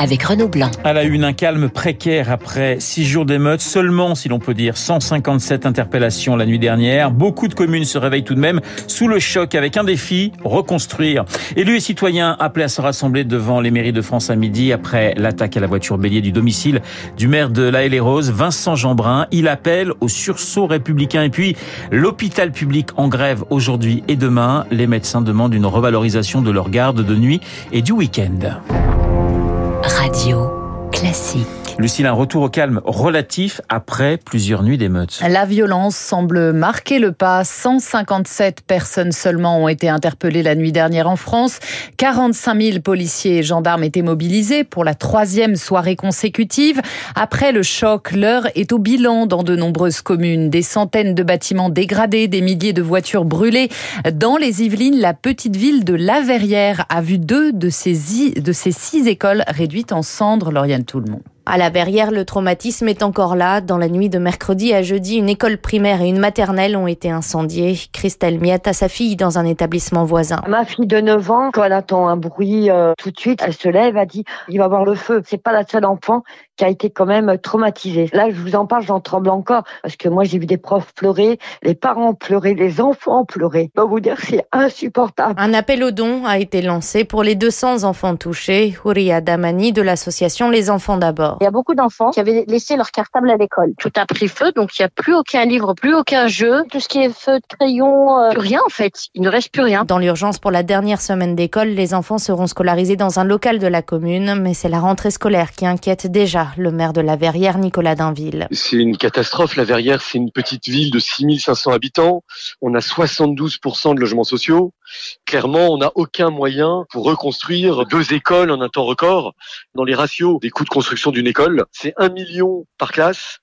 avec Renaud Blanc. À la une, un calme précaire après six jours d'émeutes. Seulement, si l'on peut dire, 157 interpellations la nuit dernière. Beaucoup de communes se réveillent tout de même sous le choc avec un défi, reconstruire. Élus et citoyens appelés à se rassembler devant les mairies de France à midi après l'attaque à la voiture bélier du domicile du maire de La les Roses, Vincent Jeanbrun. Il appelle au sursaut républicain. Et puis, l'hôpital public en grève aujourd'hui et demain. Les médecins demandent une revalorisation de leur garde de nuit et du week-end. Radio classique. Lucille, un retour au calme relatif après plusieurs nuits d'émeutes. La violence semble marquer le pas. 157 personnes seulement ont été interpellées la nuit dernière en France. 45 000 policiers et gendarmes étaient mobilisés pour la troisième soirée consécutive. Après le choc, l'heure est au bilan dans de nombreuses communes. Des centaines de bâtiments dégradés, des milliers de voitures brûlées. Dans les Yvelines, la petite ville de La Verrière a vu deux de ses, de ses six écoles réduites en cendres. Lauriane Tout-le-Monde. À la Verrière, le traumatisme est encore là. Dans la nuit de mercredi à jeudi, une école primaire et une maternelle ont été incendiées. Christelle Miette a sa fille dans un établissement voisin. Ma fille de 9 ans, quand elle attend un bruit euh, tout de suite, elle se lève, elle dit il va avoir le feu. C'est pas la seule enfant qui a été quand même traumatisée. Là, je vous en parle, j'en tremble encore parce que moi j'ai vu des profs pleurer, les parents pleurer, les enfants pleurer. Je peux vous dire c'est insupportable. Un appel aux dons a été lancé pour les 200 enfants touchés. Houria Damani de l'association Les Enfants d'abord. Il y a beaucoup d'enfants qui avaient laissé leur cartable à l'école. Tout a pris feu, donc il n'y a plus aucun livre, plus aucun jeu. Tout ce qui est feu, crayon, euh, plus rien en fait. Il ne reste plus rien. Dans l'urgence pour la dernière semaine d'école, les enfants seront scolarisés dans un local de la commune, mais c'est la rentrée scolaire qui inquiète déjà le maire de la Verrière, Nicolas Dainville. C'est une catastrophe. La Verrière, c'est une petite ville de 6500 habitants. On a 72% de logements sociaux. Clairement, on n'a aucun moyen pour reconstruire deux écoles en un temps record. Dans les ratios des coûts de construction d'une école, c'est un million par classe.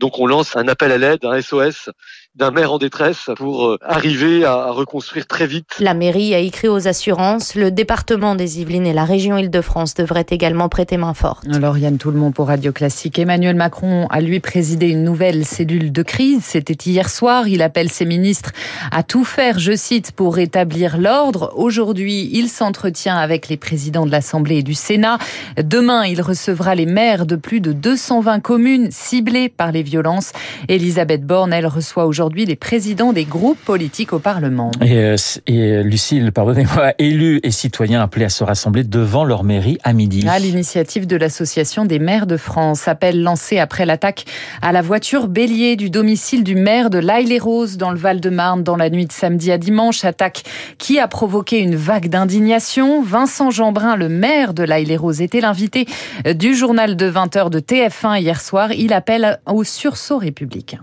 Donc on lance un appel à l'aide, un SOS d'un maire en détresse pour euh, arriver à reconstruire très vite. La mairie a écrit aux assurances. Le département des Yvelines et la région Île-de-France devraient également prêter main forte. Alors Yann Tout le monde pour Radio Classique. Emmanuel Macron a lui présidé une nouvelle cellule de crise. C'était hier soir. Il appelle ses ministres à tout faire, je cite, pour rétablir l'ordre. Aujourd'hui, il s'entretient avec les présidents de l'Assemblée et du Sénat. Demain, il recevra les maires de plus de 220 communes ciblées par les violences. Elisabeth Borne, elle reçoit aujourd'hui aujourd'hui les présidents des groupes politiques au Parlement. Et, euh, et Lucille, pardonnez-moi, élus et citoyens appelés à se rassembler devant leur mairie à midi. À l'initiative de l'Association des maires de France, appel lancé après l'attaque à la voiture bélier du domicile du maire de l'Aille-les-Roses dans le Val-de-Marne dans la nuit de samedi à dimanche. Attaque qui a provoqué une vague d'indignation. Vincent Jeanbrun, le maire de l'Aille-les-Roses, était l'invité du journal de 20h de TF1 hier soir. Il appelle au sursaut républicain.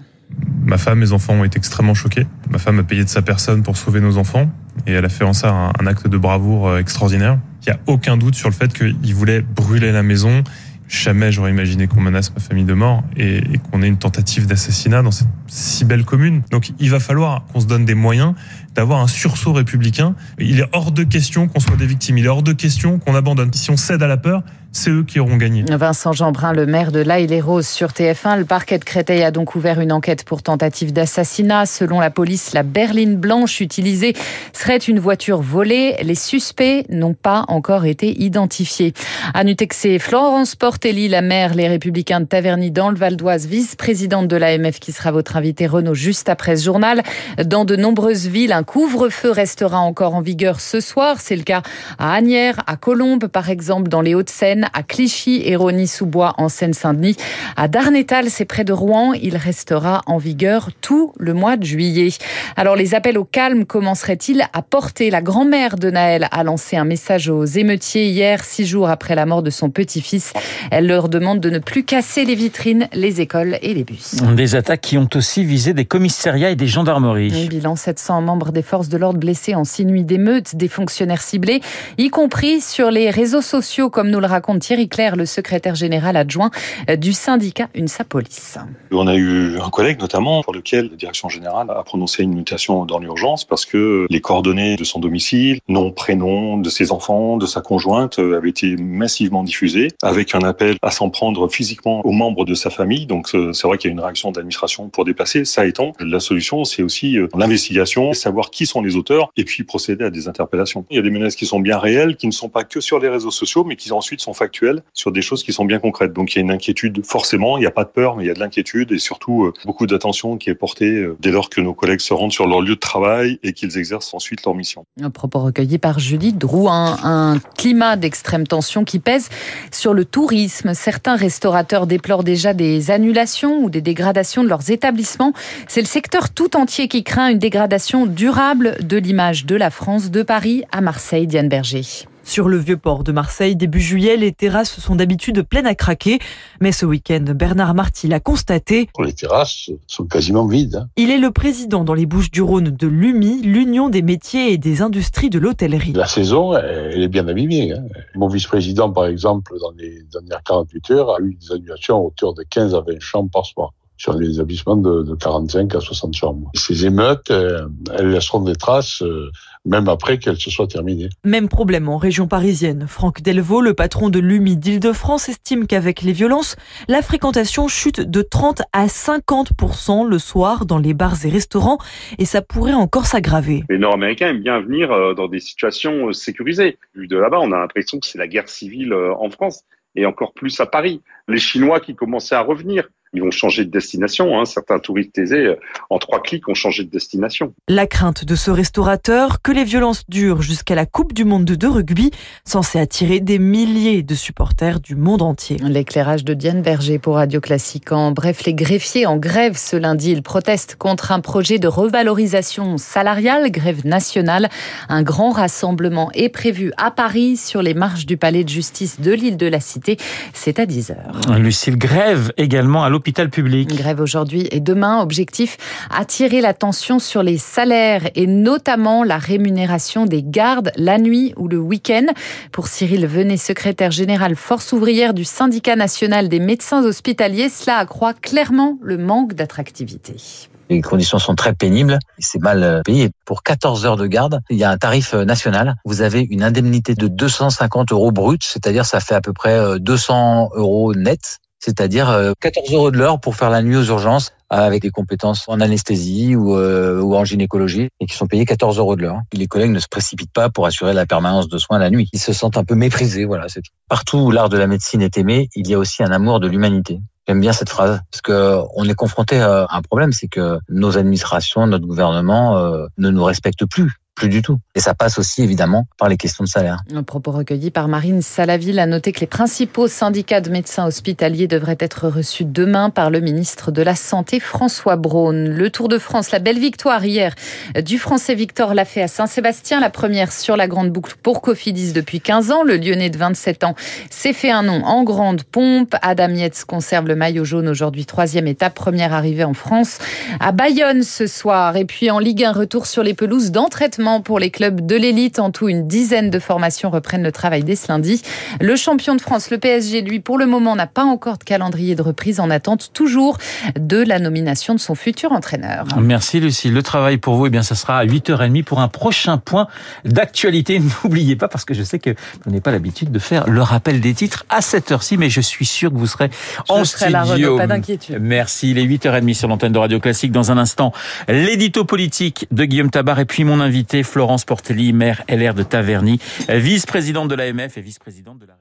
Ma femme, mes enfants ont été extrêmement choqués. Ma femme a payé de sa personne pour sauver nos enfants et elle a fait en ça un, acte de bravoure euh, extraordinaire. Il n'y a aucun doute sur le fait qu'il voulait brûler la maison. Jamais j'aurais imaginé qu'on menace ma famille de mort et, et qu'on ait une tentative d'assassinat dans cette si belle commune. Donc il va falloir qu'on se donne des moyens d'avoir un sursaut républicain. Il est hors de question qu'on soit des victimes. Il est hors de question qu'on abandonne. Si on cède à la peur, c'est eux qui auront gagné. Vincent Jeanbrun, le maire de l'Aille-les-Roses sur TF1. Le parquet de Créteil a donc ouvert une enquête pour tentative d'assassinat. Selon la police, la berline blanche utilisée serait une voiture volée. Les suspects n'ont pas encore été identifiés. À Nutexé, Florence Portelli, la maire Les Républicains de Taverny dans le Val d'Oise, vice-présidente de l'AMF qui sera votre invité Renaud juste après ce journal. Dans de nombreuses villes, un couvre-feu restera encore en vigueur ce soir. C'est le cas à Agnières, à Colombes par exemple, dans les Hauts-de-Seine à Clichy et Rony-sous-Bois en Seine-Saint-Denis. À Darnétal, c'est près de Rouen. Il restera en vigueur tout le mois de juillet. Alors les appels au calme commenceraient-ils à porter? La grand-mère de Naël a lancé un message aux émeutiers hier, six jours après la mort de son petit-fils. Elle leur demande de ne plus casser les vitrines, les écoles et les bus. Des attaques qui ont aussi aussi visé des commissariats et des gendarmeries. Un bilan 700 membres des forces de l'ordre blessés en six nuits d'émeutes, des fonctionnaires ciblés, y compris sur les réseaux sociaux, comme nous le raconte Thierry Claire, le secrétaire général adjoint du syndicat UNSA Police. On a eu un collègue notamment pour lequel la direction générale a prononcé une mutation dans l'urgence parce que les coordonnées de son domicile, nom, prénom de ses enfants, de sa conjointe avaient été massivement diffusées avec un appel à s'en prendre physiquement aux membres de sa famille. Donc c'est vrai qu'il y a une réaction d'administration pour dépasser. Ça étant, la solution c'est aussi l'investigation, savoir qui sont les auteurs et puis procéder à des interpellations. Il y a des menaces qui sont bien réelles, qui ne sont pas que sur les réseaux sociaux, mais qui ensuite sont factuelles sur des choses qui sont bien concrètes. Donc il y a une inquiétude forcément, il n'y a pas de peur, mais il y a de l'inquiétude et surtout beaucoup d'attention qui est portée dès lors que nos collègues se rendent sur leur lieu de travail et qu'ils exercent ensuite leur mission. Un propos recueilli par Julie Drouin. Un climat d'extrême tension qui pèse sur le tourisme. Certains restaurateurs déplorent déjà des annulations ou des dégradations de leurs établissements. C'est le secteur tout entier qui craint une dégradation durable de l'image de la France, de Paris à Marseille. Diane Berger. Sur le vieux port de Marseille, début juillet, les terrasses sont d'habitude pleines à craquer. Mais ce week-end, Bernard Marty l'a constaté. Les terrasses sont quasiment vides. Hein. Il est le président dans les Bouches du Rhône de l'UMI, l'Union des métiers et des industries de l'hôtellerie. La saison, elle est bien abîmée. Hein. Mon vice-président, par exemple, dans les dernières 48 heures, a eu des annulations à hauteur de 15 à 20 chambres par soir sur les établissements de, de 45 à 60 chambres. Ces émeutes, elles laisseront des traces même après qu'elles se soient terminées. Même problème en région parisienne. Franck Delvaux, le patron de l'UMI d'Île-de-France, estime qu'avec les violences, la fréquentation chute de 30 à 50 le soir dans les bars et restaurants et ça pourrait encore s'aggraver. Les Nord-Américains aiment bien venir dans des situations sécurisées. Vu de là-bas, on a l'impression que c'est la guerre civile en France et encore plus à Paris. Les Chinois qui commençaient à revenir, ils vont changer de destination. Hein. Certains touristes aisés, en trois clics, ont changé de destination. La crainte de ce restaurateur, que les violences durent jusqu'à la Coupe du Monde de rugby, censée attirer des milliers de supporters du monde entier. L'éclairage de Diane Berger pour Radio Classique. En bref, les greffiers en grève ce lundi. Ils protestent contre un projet de revalorisation salariale, grève nationale. Un grand rassemblement est prévu à Paris sur les marches du palais de justice de l'île de la Cité. C'est à 10h. Lucille, grève également à l'hôpital public. Grève aujourd'hui et demain. Objectif attirer l'attention sur les salaires et notamment la rémunération des gardes la nuit ou le week-end. Pour Cyril Venet, secrétaire général force ouvrière du syndicat national des médecins hospitaliers, cela accroît clairement le manque d'attractivité. Les conditions sont très pénibles, c'est mal payé. Pour 14 heures de garde, il y a un tarif national. Vous avez une indemnité de 250 euros brut, c'est-à-dire ça fait à peu près 200 euros net c'est-à-dire 14 euros de l'heure pour faire la nuit aux urgences avec des compétences en anesthésie ou, euh, en gynécologie et qui sont payés 14 euros de l'heure. Les collègues ne se précipitent pas pour assurer la permanence de soins la nuit. Ils se sentent un peu méprisés. Voilà, Partout où l'art de la médecine est aimé, il y a aussi un amour de l'humanité. J'aime bien cette phrase parce que on est confronté à un problème, c'est que nos administrations, notre gouvernement euh, ne nous respectent plus plus du tout. Et ça passe aussi évidemment par les questions de salaire. Un propos recueilli par Marine Salaville a noté que les principaux syndicats de médecins hospitaliers devraient être reçus demain par le ministre de la Santé François Braun. Le Tour de France, la belle victoire hier du Français Victor Lafay à Saint-Sébastien, la première sur la grande boucle pour Cofidis depuis 15 ans. Le Lyonnais de 27 ans s'est fait un nom en grande pompe. Adam Yates conserve le maillot jaune aujourd'hui, troisième étape, première arrivée en France à Bayonne ce soir. Et puis en Ligue 1, retour sur les pelouses d'entraînement pour les clubs de l'élite. En tout, une dizaine de formations reprennent le travail dès ce lundi. Le champion de France, le PSG, lui, pour le moment, n'a pas encore de calendrier de reprise en attente toujours de la nomination de son futur entraîneur. Merci Lucie. Le travail pour vous, eh bien, ça sera à 8h30 pour un prochain point d'actualité. N'oubliez pas, parce que je sais que vous n'avez pas l'habitude de faire le rappel des titres à cette heure-ci, mais je suis sûr que vous serez je en serai studio. Là, pas d'inquiétude. Merci. Il est 8h30 sur l'antenne de Radio Classique. Dans un instant, l'édito politique de Guillaume Tabar et puis mon invité Florence Portelli, maire LR de Taverny, vice-présidente de l'AMF et vice-présidente de la